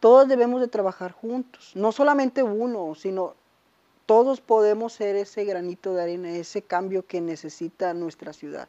todos debemos de trabajar juntos, no solamente uno, sino todos podemos ser ese granito de arena, ese cambio que necesita nuestra ciudad.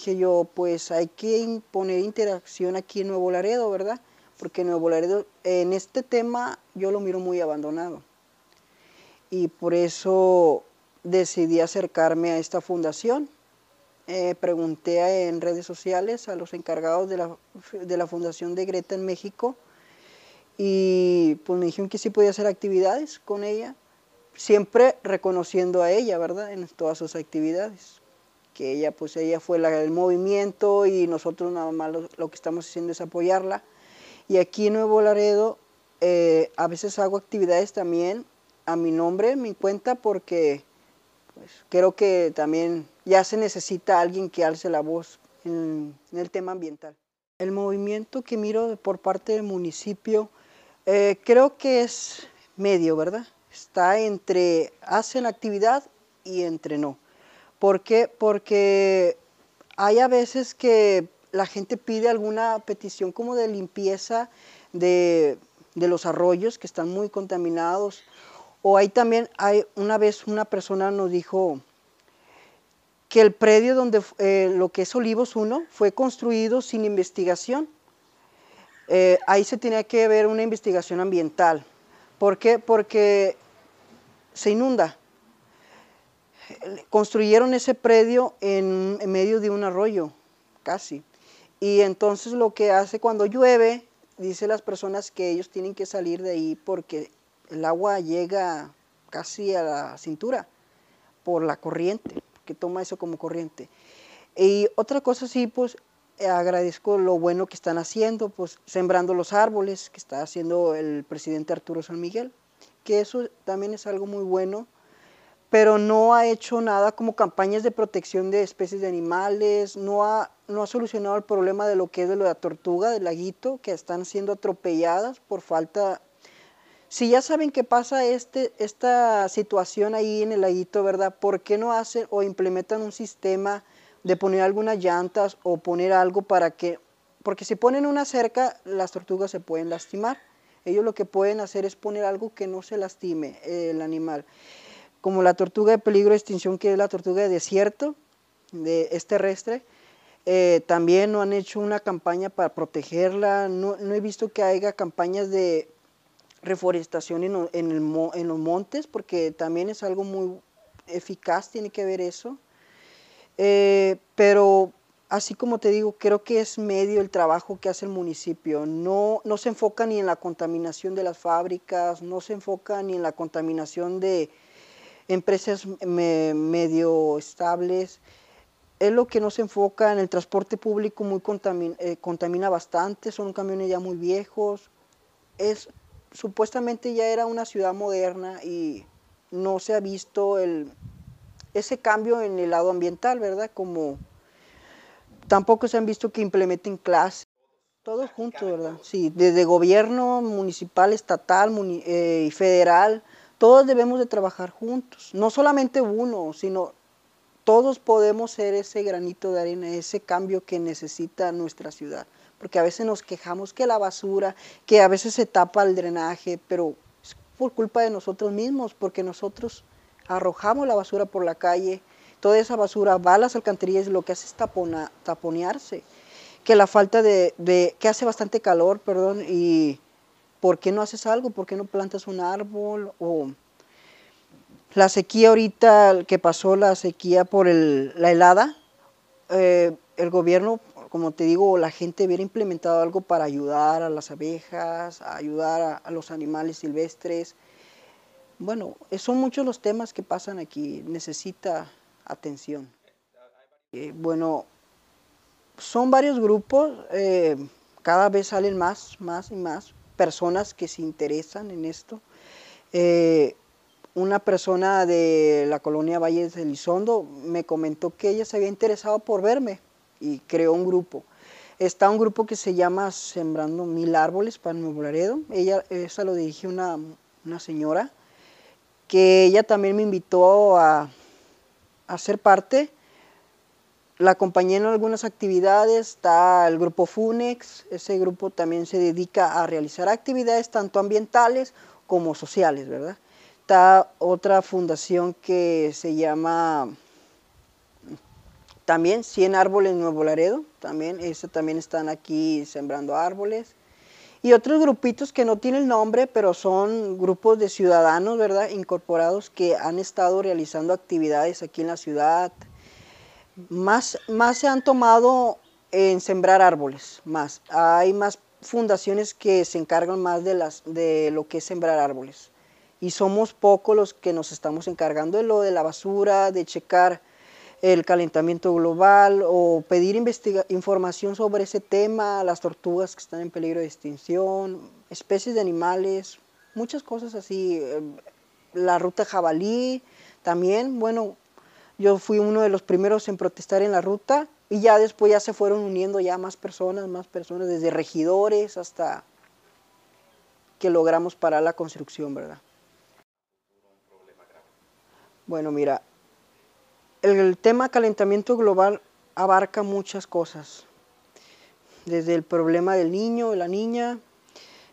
Dije yo, pues hay que poner interacción aquí en Nuevo Laredo, ¿verdad? Porque Nuevo Laredo, en este tema, yo lo miro muy abandonado. Y por eso decidí acercarme a esta fundación. Eh, pregunté en redes sociales a los encargados de la, de la Fundación de Greta en México y pues me dijeron que sí podía hacer actividades con ella, siempre reconociendo a ella, ¿verdad? En todas sus actividades que ella pues ella fue la, el movimiento y nosotros nada más lo, que estamos haciendo es apoyarla. Y aquí en Nuevo Laredo eh, a veces hago actividades también a mi nombre, mi cuenta, porque pues, creo que también ya se necesita alguien que alce la voz en, el tema ambiental. El movimiento que miro por parte del municipio eh, creo que es medio, ¿verdad? Está entre hacen actividad y entre no. ¿Por qué? Porque hay a veces que la gente pide alguna petición como de limpieza de, los arroyos que están muy contaminados. O hay también, hay una vez una persona nos dijo que el predio donde eh, lo que es Olivos 1 fue construido sin investigación. Eh, ahí se tenía que ver una investigación ambiental. ¿Por qué? Porque se inunda construyeron ese predio en, medio de un arroyo, casi. Y entonces lo que hace cuando llueve, dice las personas que ellos tienen que salir de ahí porque el agua llega casi a la cintura por la corriente, que toma eso como corriente. Y otra cosa sí, pues agradezco lo bueno que están haciendo, pues sembrando los árboles que está haciendo el presidente Arturo San Miguel, que eso también es algo muy bueno pero no ha hecho nada como campañas de protección de especies de animales, no ha, no ha solucionado el problema de lo que es de la tortuga, del laguito, que están siendo atropelladas por falta... Si ya saben que pasa este, esta situación ahí en el laguito, ¿verdad? ¿Por qué no hacen o implementan un sistema de poner algunas llantas o poner algo para que... Porque si ponen una cerca, las tortugas se pueden lastimar. Ellos lo que pueden hacer es poner algo que no se lastime el animal como la tortuga de peligro de extinción, que es la tortuga de desierto, de, es terrestre, eh, también no han hecho una campaña para protegerla, no, he visto que haya campañas de reforestación en, en, los montes, porque también es algo muy eficaz, tiene que ver eso. Eh, pero así como te digo, creo que es medio el trabajo que hace el municipio. No, no se enfoca ni en la contaminación de las fábricas, no se enfoca ni en la contaminación de, empresas medio estables. Es lo que no se enfoca en el transporte público, muy eh, contamina, bastante, son camiones ya muy viejos. Es, supuestamente ya era una ciudad moderna y no se ha visto el, ese cambio en el lado ambiental, ¿verdad? Como tampoco se han visto que implementen clases, todos juntos, ¿verdad? Sí, desde gobierno municipal, estatal eh, y federal, todos debemos de trabajar juntos, no solamente uno, sino todos podemos ser ese granito de arena, ese cambio que necesita nuestra ciudad. Porque a veces nos quejamos que la basura, que a veces se tapa el drenaje, pero es por culpa de nosotros mismos, porque nosotros arrojamos la basura por la calle, toda esa basura va a las alcantarillas y lo que hace es taponearse. Que la falta de, de, que hace bastante calor, perdón, y ¿por qué no haces algo? ¿Por qué no plantas un árbol? O la sequía ahorita, que pasó la sequía por la helada, eh, el gobierno, como te digo, la gente hubiera implementado algo para ayudar a las abejas, ayudar a, los animales silvestres. Bueno, son muchos los temas que pasan aquí, necesita atención. Eh, bueno, son varios grupos, eh, cada vez salen más, más y más, personas que se interesan en esto. Eh, una persona de la colonia Valles de Elizondo me comentó que ella se había interesado por verme y creó un grupo. Está un grupo que se llama Sembrando Mil Árboles para Nuevo Laredo. Ella, esa lo dirige una, una señora que ella también me invitó a, a ser parte. La acompañé en algunas actividades, está el grupo FUNEX, ese grupo también se dedica a realizar actividades tanto ambientales como sociales, ¿verdad? Está otra fundación que se llama también 100 árboles Nuevo Laredo, también, ese también están aquí sembrando árboles. Y otros grupitos que no tienen nombre, pero son grupos de ciudadanos, ¿verdad? Incorporados que han estado realizando actividades aquí en la ciudad. Más, más se han tomado en sembrar árboles, más. Hay más fundaciones que se encargan más de, las, de lo que es sembrar árboles. Y somos pocos los que nos estamos encargando de lo de la basura, de checar el calentamiento global o pedir información sobre ese tema, las tortugas que están en peligro de extinción, especies de animales, muchas cosas así. Eh, la ruta jabalí también, bueno, yo fui uno de los primeros en protestar en la ruta y ya después ya se fueron uniendo ya más personas, más personas, desde regidores hasta que logramos parar la construcción, ¿verdad? Bueno, mira, el tema calentamiento global abarca muchas cosas, desde el problema del niño, de la niña,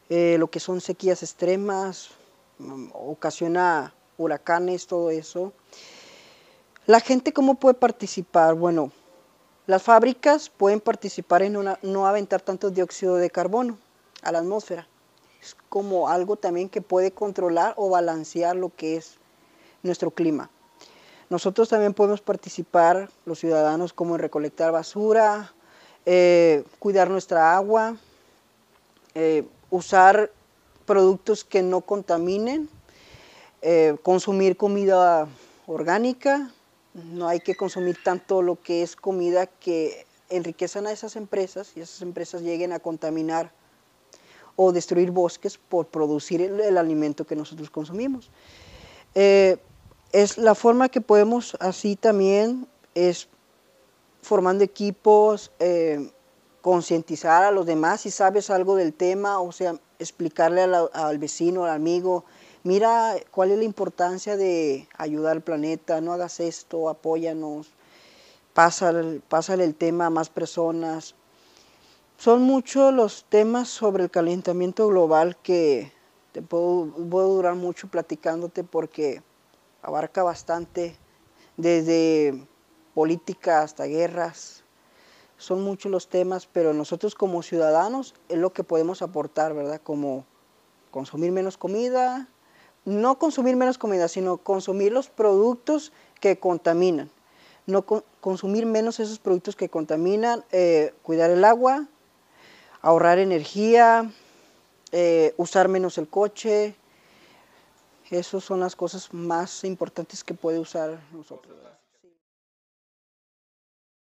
eh, lo que son sequías extremas, mm, ocasiona huracanes, todo eso. La gente, ¿cómo puede participar? Bueno, las fábricas pueden participar en no aventar tanto dióxido de carbono a la atmósfera. Es como algo también que puede controlar o balancear lo que es nuestro clima. Nosotros también podemos participar, los ciudadanos, como en recolectar basura, eh, cuidar nuestra agua, eh, usar productos que no contaminen, eh, consumir comida orgánica, no hay que consumir tanto lo que es comida que enriquezan a esas empresas y esas empresas lleguen a contaminar o destruir bosques por producir el, alimento que nosotros consumimos es la forma que podemos así también es formando equipos, eh, concientizar a los demás si sabes algo del tema, o sea, explicarle al, vecino, al amigo, mira cuál es la importancia de ayudar al planeta, no hagas esto, apóyanos, pásale, pásale el tema a más personas. Son muchos los temas sobre el calentamiento global que te puedo, puedo durar mucho platicándote porque abarca bastante, desde política hasta guerras. Son muchos los temas, pero nosotros como ciudadanos es lo que podemos aportar, ¿verdad? Como consumir menos comida, no consumir menos comida, sino consumir los productos que contaminan. No consumir menos esos productos que contaminan, eh, cuidar el agua, ahorrar energía, eh, usar menos el coche, esas son las cosas más importantes que puede usar nosotros.